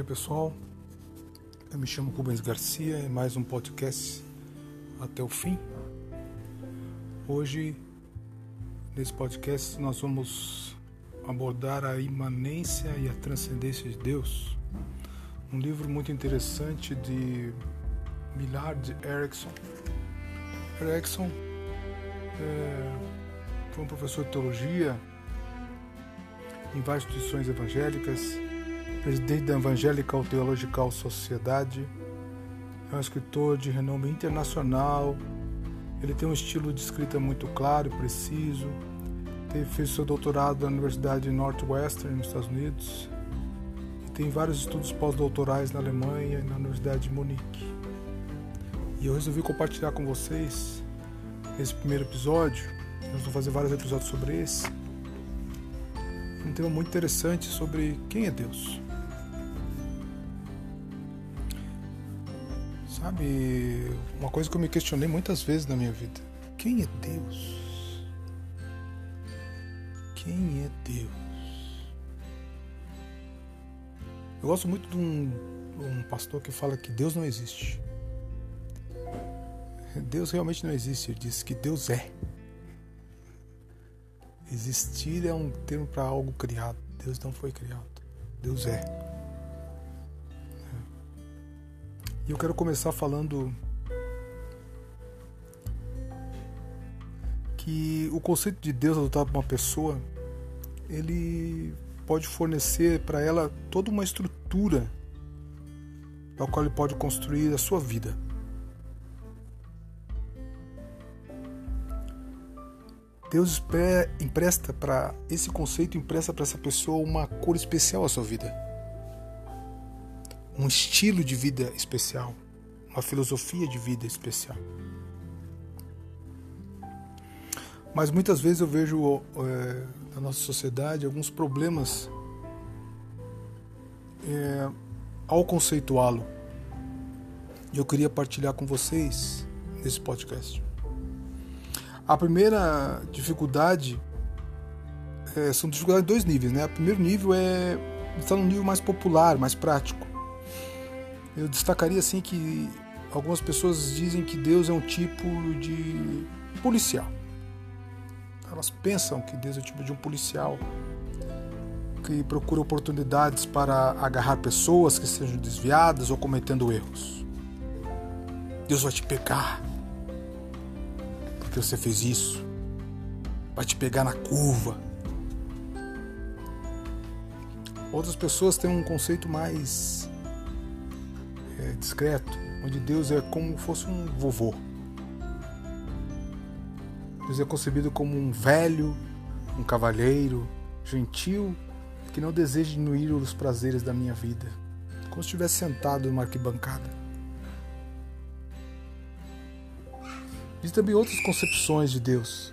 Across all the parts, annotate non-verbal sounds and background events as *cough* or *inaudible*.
dia pessoal, eu me chamo Rubens Garcia, é mais um podcast até o fim. Hoje, nesse podcast, nós vamos abordar a imanência e a transcendência de Deus, um livro muito interessante de Millard Erickson. Erickson é, foi um professor de teologia em várias instituições evangélicas presidente da Evangelical Theological Society, é um escritor de renome internacional. Ele tem um estilo de escrita muito claro e preciso. Ele fez seu doutorado na Universidade de Northwestern, nos Estados Unidos. E tem vários estudos pós-doutorais na Alemanha e na Universidade de Munique. E eu resolvi compartilhar com vocês esse primeiro episódio. Nós vamos fazer vários episódios sobre esse. Um tema muito interessante sobre quem é Deus. Sabe, uma coisa que eu me questionei muitas vezes na minha vida: quem é Deus? Quem é Deus? Eu gosto muito de um, um pastor que fala que Deus não existe. Deus realmente não existe, ele diz que Deus é. Existir é um termo para algo criado. Deus não foi criado. Deus é. E eu quero começar falando que o conceito de Deus adotado por uma pessoa, ele pode fornecer para ela toda uma estrutura da qual ele pode construir a sua vida. Deus empresta para esse conceito empresta para essa pessoa uma cor especial à sua vida um estilo de vida especial, uma filosofia de vida especial. Mas muitas vezes eu vejo é, na nossa sociedade alguns problemas é, ao conceituá-lo. E eu queria partilhar com vocês nesse podcast. A primeira dificuldade é, são dificuldades de dois níveis, né? O primeiro nível é está no nível mais popular, mais prático. Eu destacaria assim que algumas pessoas dizem que Deus é um tipo de policial. Elas pensam que Deus é o tipo de um policial que procura oportunidades para agarrar pessoas que sejam desviadas ou cometendo erros. Deus vai te pegar porque você fez isso. Vai te pegar na curva. Outras pessoas têm um conceito mais é, discreto, onde Deus é como fosse um vovô. Deus é concebido como um velho, um cavalheiro, gentil, que não deseja diminuir os prazeres da minha vida, como se estivesse sentado em uma arquibancada. Existem também outras concepções de Deus,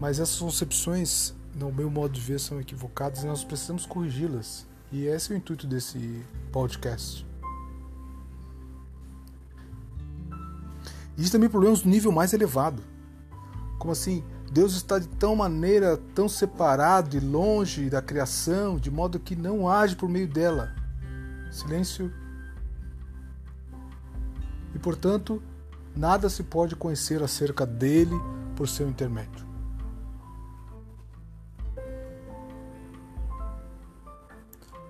mas essas concepções, no meu modo de ver, são equivocadas e nós precisamos corrigi-las. E esse é o intuito desse podcast. Existem também problemas do nível mais elevado. Como assim? Deus está de tão maneira tão separado e longe da criação, de modo que não age por meio dela. Silêncio. E portanto, nada se pode conhecer acerca dele por seu intermédio.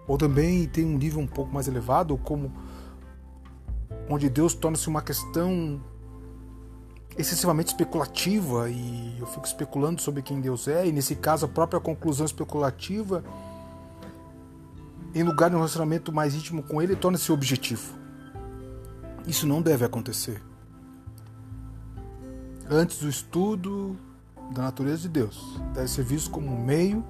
Ou também tem um nível um pouco mais elevado, como onde Deus torna-se uma questão excessivamente especulativa e eu fico especulando sobre quem Deus é, e nesse caso a própria conclusão especulativa, em lugar de um relacionamento mais íntimo com Ele, torna-se objetivo. Isso não deve acontecer. Antes do estudo da natureza de Deus, deve ser visto como um meio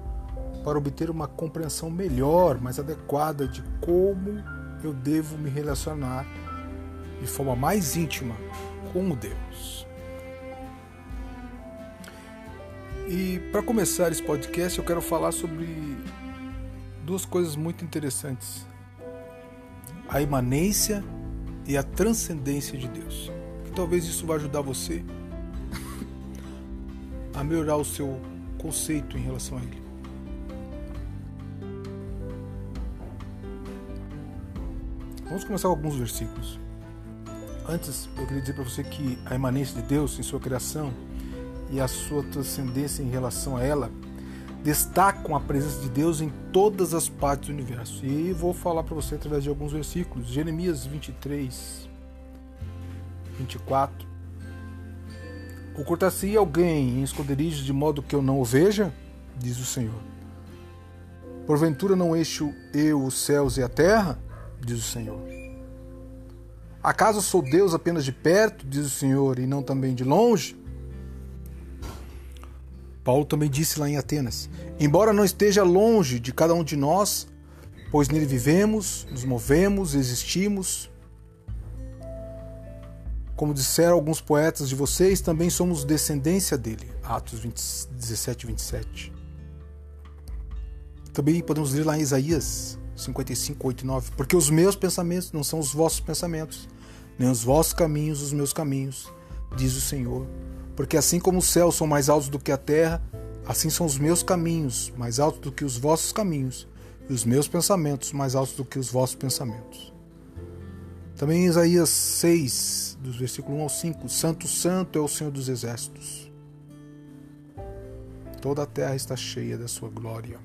para obter uma compreensão melhor, mais adequada de como eu devo me relacionar de forma mais íntima com o Deus. E para começar esse podcast, eu quero falar sobre duas coisas muito interessantes: a imanência e a transcendência de Deus. Que talvez isso vai ajudar você *laughs* a melhorar o seu conceito em relação a Ele. Vamos começar com alguns versículos. Antes, eu queria dizer para você que a imanência de Deus em sua criação e a sua transcendência em relação a ela destacam a presença de Deus em todas as partes do universo. E vou falar para você através de alguns versículos. Jeremias 23, 24. Ocultar-se alguém em esconderijos de modo que eu não o veja? Diz o Senhor. Porventura não eixo eu os céus e a terra? Diz o Senhor. Acaso sou Deus apenas de perto, diz o Senhor, e não também de longe? Paulo também disse lá em Atenas: Embora não esteja longe de cada um de nós, pois nele vivemos, nos movemos, existimos. Como disseram alguns poetas de vocês, também somos descendência dele. Atos 20, 17, 27. Também podemos ler lá em Isaías 55, 8 e 9. Porque os meus pensamentos não são os vossos pensamentos, nem os vossos caminhos os meus caminhos, diz o Senhor. Porque assim como os céus são mais altos do que a terra, assim são os meus caminhos mais altos do que os vossos caminhos, e os meus pensamentos mais altos do que os vossos pensamentos. Também Isaías 6, dos versículos 1 ao 5, Santo, Santo é o Senhor dos Exércitos. Toda a terra está cheia da sua glória.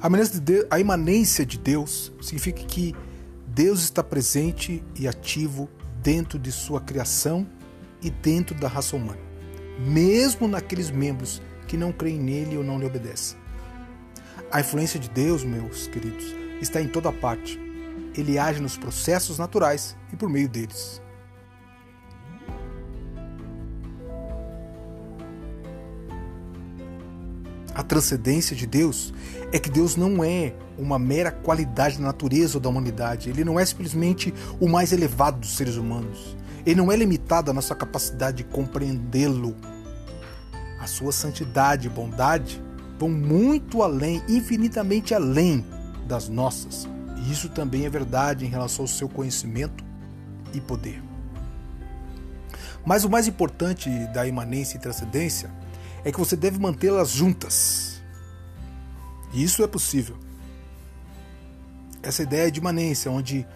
A imanência de Deus significa que Deus está presente e ativo dentro de sua criação e dentro da raça humana, mesmo naqueles membros que não creem nele ou não lhe obedecem. A influência de Deus, meus queridos, está em toda parte. Ele age nos processos naturais e por meio deles. A transcendência de Deus é que Deus não é uma mera qualidade da natureza ou da humanidade. Ele não é simplesmente o mais elevado dos seres humanos. Ele não é limitado à nossa capacidade de compreendê-lo. A sua santidade e bondade vão muito além, infinitamente além das nossas. E isso também é verdade em relação ao seu conhecimento e poder. Mas o mais importante da imanência e transcendência é que você deve mantê-las juntas. E isso é possível. Essa ideia de imanência, onde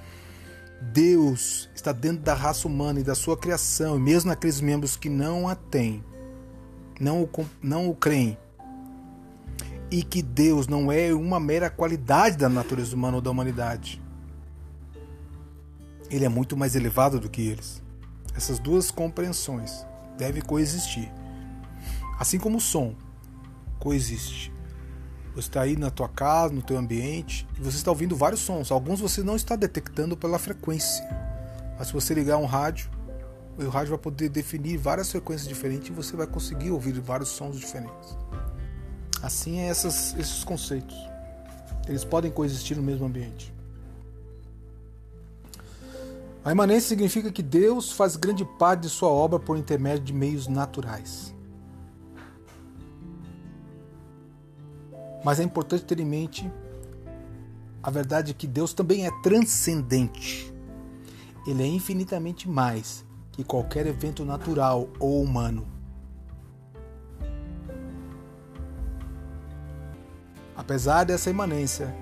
Deus está dentro da raça humana e da sua criação, e mesmo naqueles membros que não a têm, não o, não o creem, e que Deus não é uma mera qualidade da natureza humana ou da humanidade. Ele é muito mais elevado do que eles. Essas duas compreensões devem coexistir. Assim como o som coexiste. Você está aí na tua casa, no teu ambiente, e você está ouvindo vários sons. Alguns você não está detectando pela frequência. Mas se você ligar um rádio, o rádio vai poder definir várias frequências diferentes e você vai conseguir ouvir vários sons diferentes. Assim é essas, esses conceitos. Eles podem coexistir no mesmo ambiente. A imanência significa que Deus faz grande parte de sua obra por intermédio de meios naturais. Mas é importante ter em mente a verdade que Deus também é transcendente. Ele é infinitamente mais que qualquer evento natural ou humano. Apesar dessa imanência,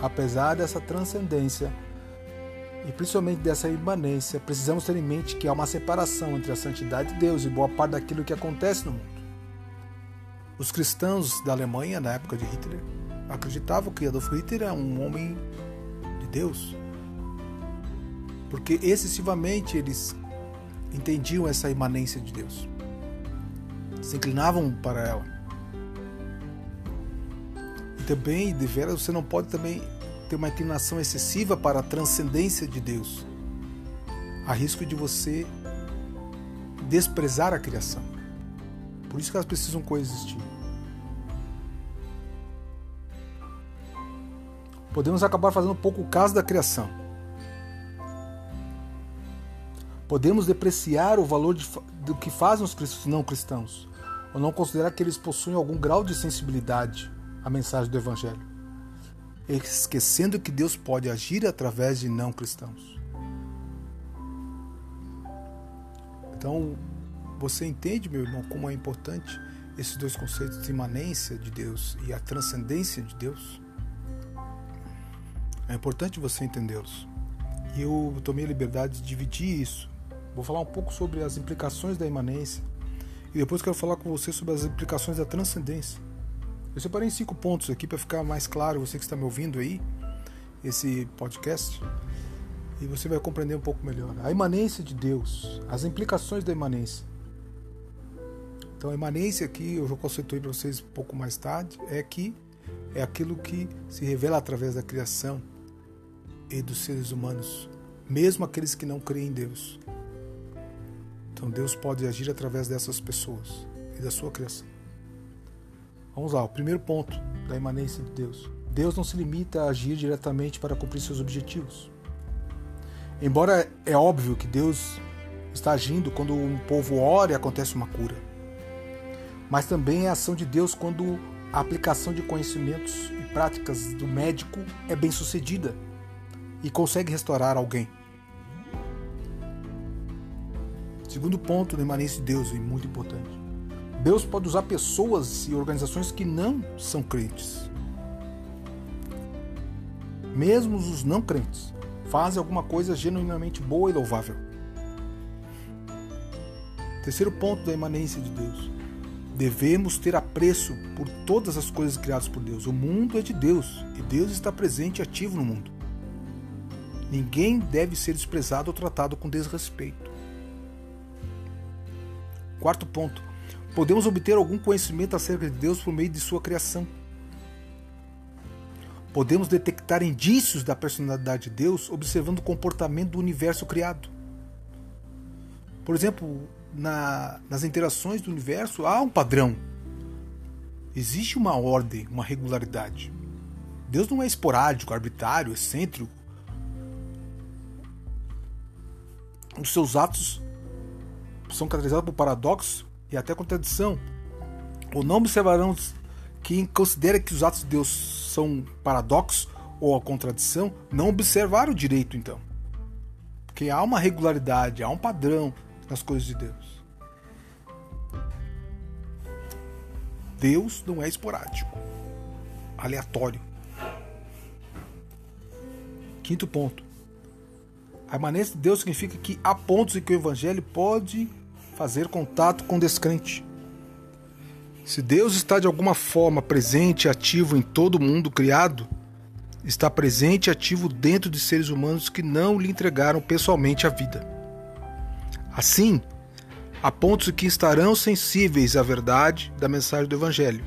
apesar dessa transcendência, e principalmente dessa imanência, precisamos ter em mente que há uma separação entre a santidade de Deus e boa parte daquilo que acontece no mundo. Os cristãos da Alemanha, na época de Hitler, acreditavam que Adolf Hitler era um homem de Deus. Porque excessivamente eles entendiam essa imanência de Deus. Se inclinavam para ela. E também, de veras, você não pode também ter uma inclinação excessiva para a transcendência de Deus. Há risco de você desprezar a criação. Por isso que elas precisam coexistir. Podemos acabar fazendo pouco caso da criação. Podemos depreciar o valor de, do que fazem os não cristãos, ou não considerar que eles possuem algum grau de sensibilidade à mensagem do Evangelho, esquecendo que Deus pode agir através de não cristãos. Então, você entende, meu irmão, como é importante esses dois conceitos de imanência de Deus e a transcendência de Deus? É importante você entendê-los. E eu tomei a liberdade de dividir isso. Vou falar um pouco sobre as implicações da imanência e depois quero falar com você sobre as implicações da transcendência. Eu separei em cinco pontos aqui para ficar mais claro, você que está me ouvindo aí, esse podcast, e você vai compreender um pouco melhor. A imanência de Deus, as implicações da imanência. Então, a imanência aqui, eu já conceituei para vocês um pouco mais tarde, é que é aquilo que se revela através da criação e dos seres humanos, mesmo aqueles que não creem em Deus. Então, Deus pode agir através dessas pessoas e da sua criação. Vamos lá, o primeiro ponto da imanência de Deus. Deus não se limita a agir diretamente para cumprir seus objetivos. Embora é óbvio que Deus está agindo quando um povo ora e acontece uma cura, mas também é a ação de Deus quando a aplicação de conhecimentos e práticas do médico é bem sucedida e consegue restaurar alguém. Segundo ponto da imanência de Deus, e muito importante. Deus pode usar pessoas e organizações que não são crentes. Mesmo os não crentes fazem alguma coisa genuinamente boa e louvável. Terceiro ponto da imanência de Deus. Devemos ter apreço por todas as coisas criadas por Deus. O mundo é de Deus e Deus está presente e ativo no mundo. Ninguém deve ser desprezado ou tratado com desrespeito. Quarto ponto. Podemos obter algum conhecimento acerca de Deus por meio de sua criação podemos detectar indícios da personalidade de Deus observando o comportamento do universo criado. Por exemplo, na, nas interações do universo há um padrão. Existe uma ordem, uma regularidade. Deus não é esporádico, arbitrário, excêntrico. Os seus atos são caracterizados por paradoxo e até contradição. Ou não observarão quem considera que os atos de Deus são paradoxos ou a contradição, não observar o direito então. Porque há uma regularidade, há um padrão nas coisas de Deus. Deus não é esporádico, aleatório. Quinto ponto. A imanência de Deus significa que há pontos em que o evangelho pode fazer contato com o descrente. Se Deus está de alguma forma presente e ativo em todo o mundo criado, está presente e ativo dentro de seres humanos que não lhe entregaram pessoalmente a vida. Assim, há pontos que estarão sensíveis à verdade da mensagem do Evangelho,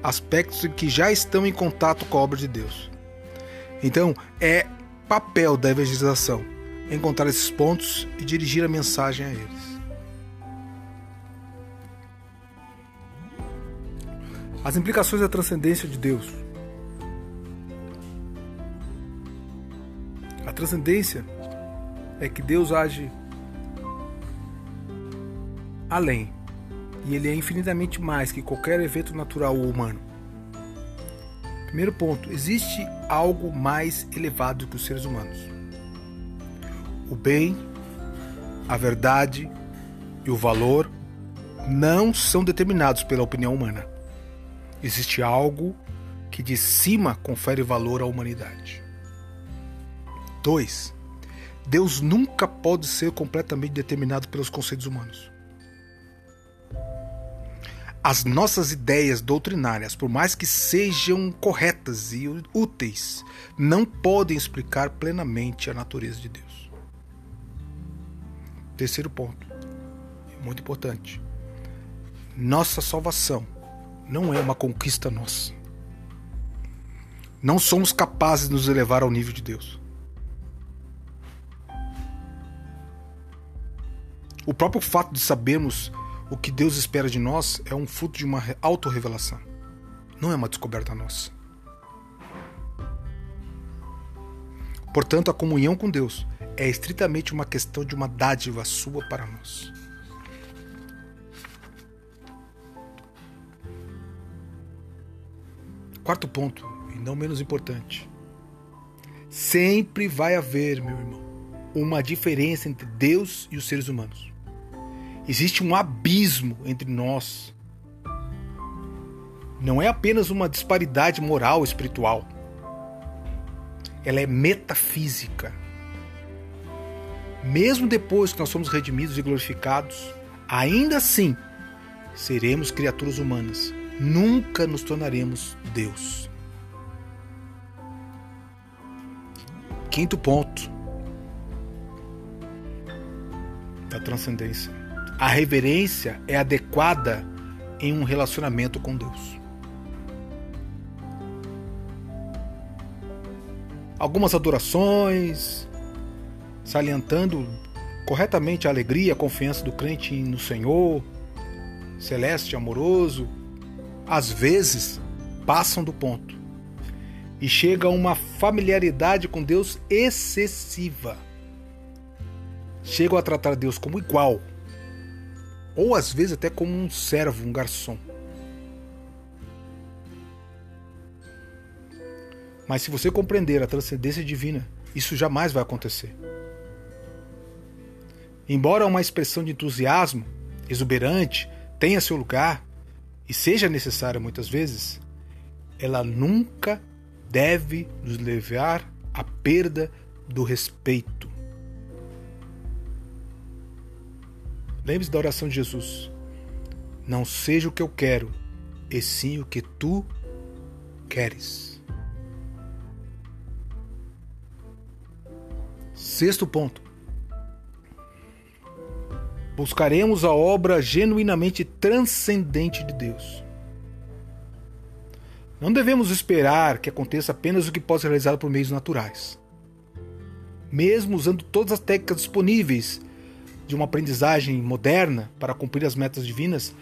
aspectos que já estão em contato com a obra de Deus. Então, é papel da evangelização encontrar esses pontos e dirigir a mensagem a eles. As implicações da transcendência de Deus. A transcendência é que Deus age além, e ele é infinitamente mais que qualquer evento natural ou humano. Primeiro ponto: existe algo mais elevado que os seres humanos. O bem, a verdade e o valor não são determinados pela opinião humana. Existe algo que de cima confere valor à humanidade. 2. Deus nunca pode ser completamente determinado pelos conceitos humanos. As nossas ideias doutrinárias, por mais que sejam corretas e úteis, não podem explicar plenamente a natureza de Deus. Terceiro ponto, muito importante. Nossa salvação não é uma conquista nossa. Não somos capazes de nos elevar ao nível de Deus. O próprio fato de sabermos o que Deus espera de nós é um fruto de uma autorrevelação. Não é uma descoberta nossa. Portanto, a comunhão com Deus é estritamente uma questão de uma dádiva sua para nós. Quarto ponto, e não menos importante. Sempre vai haver, meu irmão, uma diferença entre Deus e os seres humanos. Existe um abismo entre nós. Não é apenas uma disparidade moral espiritual. ela é metafísica. Mesmo depois que nós somos redimidos e glorificados, ainda assim seremos criaturas humanas. Nunca nos tornaremos Deus. Quinto ponto da transcendência. A reverência é adequada em um relacionamento com Deus. Algumas adorações, salientando corretamente a alegria, a confiança do crente no Senhor, celeste, amoroso, às vezes passam do ponto e chega a uma familiaridade com Deus excessiva. Chegam a tratar Deus como igual, ou às vezes até como um servo, um garçom. Mas se você compreender a transcendência divina, isso jamais vai acontecer. Embora uma expressão de entusiasmo exuberante tenha seu lugar e seja necessária muitas vezes, ela nunca deve nos levar à perda do respeito. Lembre-se da oração de Jesus. Não seja o que eu quero, e sim o que tu queres. Sexto ponto. Buscaremos a obra genuinamente transcendente de Deus. Não devemos esperar que aconteça apenas o que pode ser realizado por meios naturais. Mesmo usando todas as técnicas disponíveis de uma aprendizagem moderna para cumprir as metas divinas,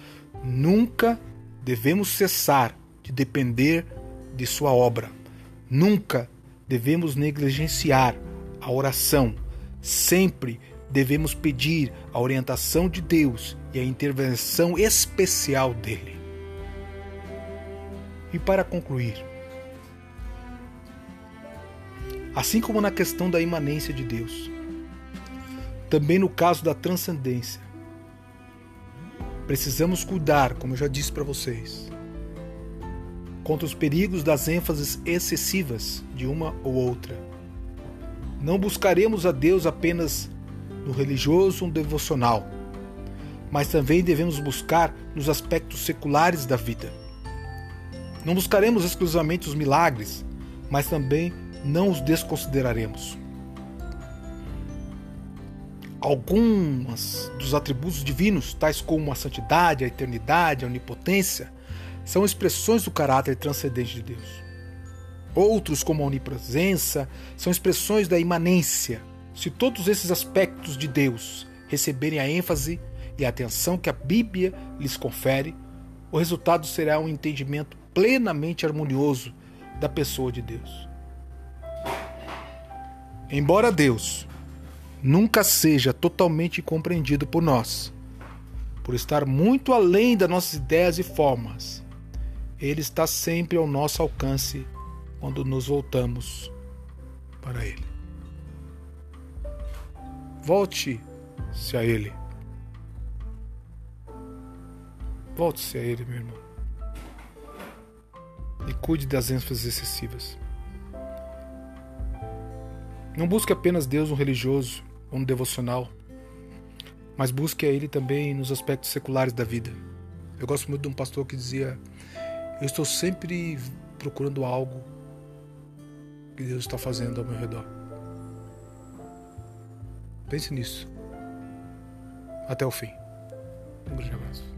nunca devemos cessar de depender de Sua obra. Nunca devemos negligenciar a oração. Sempre devemos pedir a orientação de Deus e a intervenção especial dele. E para concluir, assim como na questão da imanência de Deus, também no caso da transcendência, precisamos cuidar, como eu já disse para vocês, contra os perigos das ênfases excessivas de uma ou outra. Não buscaremos a Deus apenas no religioso ou devocional, mas também devemos buscar nos aspectos seculares da vida não buscaremos exclusivamente os milagres, mas também não os desconsideraremos. Alguns dos atributos divinos, tais como a santidade, a eternidade, a onipotência, são expressões do caráter transcendente de Deus. Outros, como a onipresença, são expressões da imanência. Se todos esses aspectos de Deus receberem a ênfase e a atenção que a Bíblia lhes confere, o resultado será um entendimento plenamente harmonioso da pessoa de Deus. Embora Deus nunca seja totalmente compreendido por nós, por estar muito além das nossas ideias e formas, Ele está sempre ao nosso alcance quando nos voltamos para Ele. Volte-se a Ele. Volte-se a Ele, meu irmão e cuide das ênfases excessivas. Não busque apenas Deus no religioso ou no devocional, mas busque a Ele também nos aspectos seculares da vida. Eu gosto muito de um pastor que dizia: Eu estou sempre procurando algo que Deus está fazendo ao meu redor. Pense nisso. Até o fim. Um grande abraço.